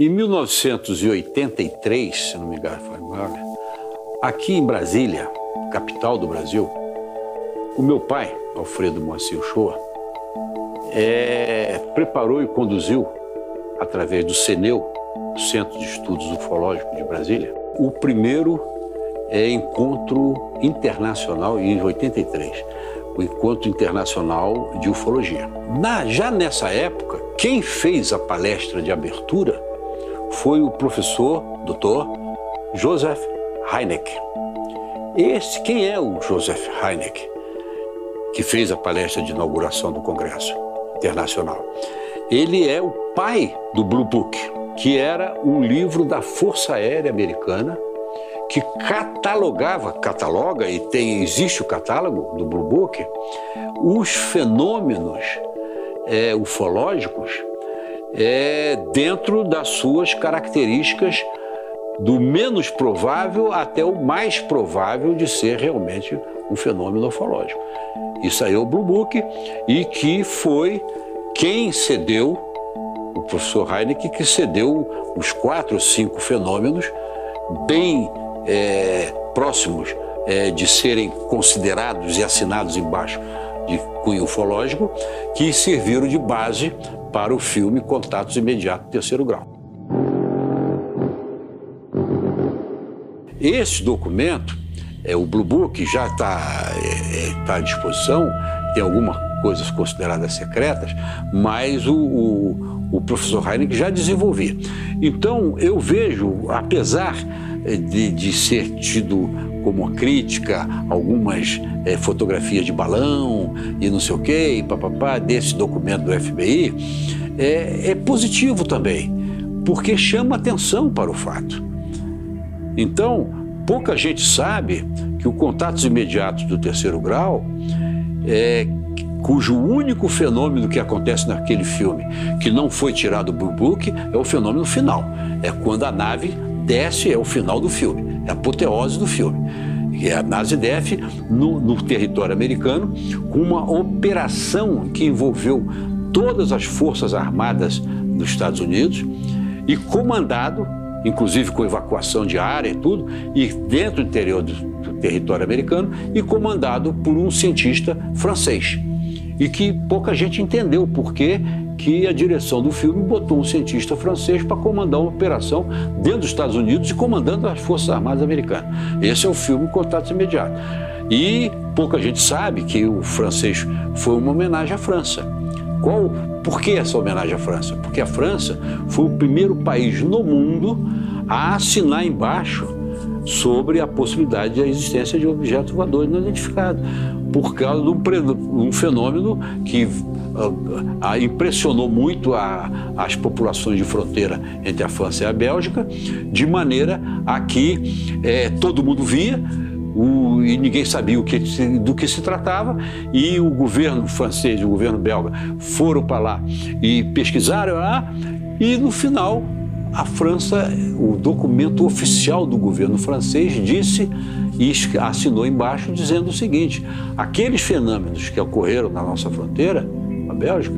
Em 1983, se não me engano, foi aqui em Brasília, capital do Brasil, o meu pai, Alfredo Moacir Shoa, é, preparou e conduziu, através do CENEU, Centro de Estudos Ufológicos de Brasília, o primeiro é, encontro internacional, em 83, o Encontro Internacional de Ufologia. Na, já nessa época, quem fez a palestra de abertura foi o professor, doutor Joseph Heineck. Esse, quem é o Joseph Heineck, que fez a palestra de inauguração do Congresso Internacional? Ele é o pai do Blue Book, que era um livro da Força Aérea Americana que catalogava, cataloga e tem, existe o catálogo do Blue Book, os fenômenos é, ufológicos é, dentro das suas características do menos provável até o mais provável de ser realmente um fenômeno ufológico. Isso aí é o Blue Book e que foi quem cedeu, o professor Heineck, que cedeu os quatro ou cinco fenômenos bem é, próximos é, de serem considerados e assinados embaixo de cunho ufológico, que serviram de base para o filme Contatos Imediatos Terceiro Grau. Esse documento, é, o Blue Book, já está é, é tá à disposição, tem algumas coisas consideradas secretas, mas o, o, o professor Heineck já desenvolvia. Então, eu vejo, apesar de, de ser tido como crítica algumas é, fotografias de balão e não sei o quê, e papapá, desse documento do FBI, é, é positivo também, porque chama atenção para o fato. Então, pouca gente sabe que o contatos imediatos do terceiro grau, é, cujo único fenômeno que acontece naquele filme, que não foi tirado do Book, é o fenômeno final. É quando a nave desce, é o final do filme, é a apoteose do filme. E é a Nazidef no, no território americano, com uma operação que envolveu todas as forças armadas dos Estados Unidos e comandado, inclusive com evacuação de área e tudo, e dentro do interior do, do território americano, e comandado por um cientista francês. E que pouca gente entendeu por quê que a direção do filme botou um cientista francês para comandar uma operação dentro dos Estados Unidos e comandando as Forças Armadas Americanas. Esse é o filme Contatos Imediatos. E pouca gente sabe que o francês foi uma homenagem à França. Qual, por que essa homenagem à França? Porque a França foi o primeiro país no mundo a assinar embaixo sobre a possibilidade da existência de objetos voadores não identificados, por causa de um, fenômeno que impressionou muito a, as populações de fronteira entre a França e a Bélgica, de maneira a que eh, todo mundo via, o, e ninguém sabia que, do que se tratava, e o governo francês e o governo belga foram para lá e pesquisaram lá, e no final a França, o documento oficial do governo francês disse e assinou embaixo dizendo o seguinte: aqueles fenômenos que ocorreram na nossa fronteira, Bélgica,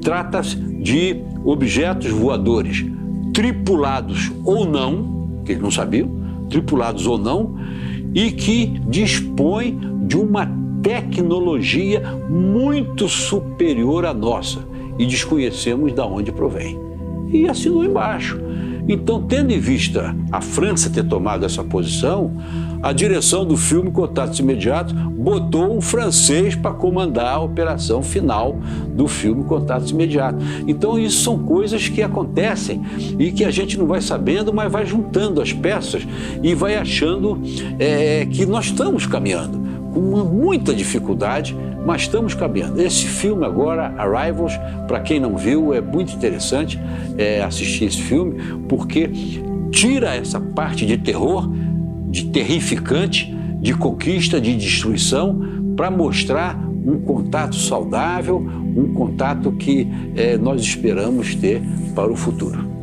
trata-se de objetos voadores tripulados ou não, que eles não sabiam, tripulados ou não, e que dispõem de uma tecnologia muito superior à nossa e desconhecemos de onde provém. E assinou embaixo. Então, tendo em vista a França ter tomado essa posição, a direção do filme Contatos Imediatos botou um francês para comandar a operação final do filme Contatos Imediatos. Então, isso são coisas que acontecem e que a gente não vai sabendo, mas vai juntando as peças e vai achando é, que nós estamos caminhando com muita dificuldade, mas estamos caminhando. Esse filme agora, Arrivals, para quem não viu, é muito interessante é, assistir esse filme, porque tira essa parte de terror de terrificante, de conquista, de destruição, para mostrar um contato saudável, um contato que é, nós esperamos ter para o futuro.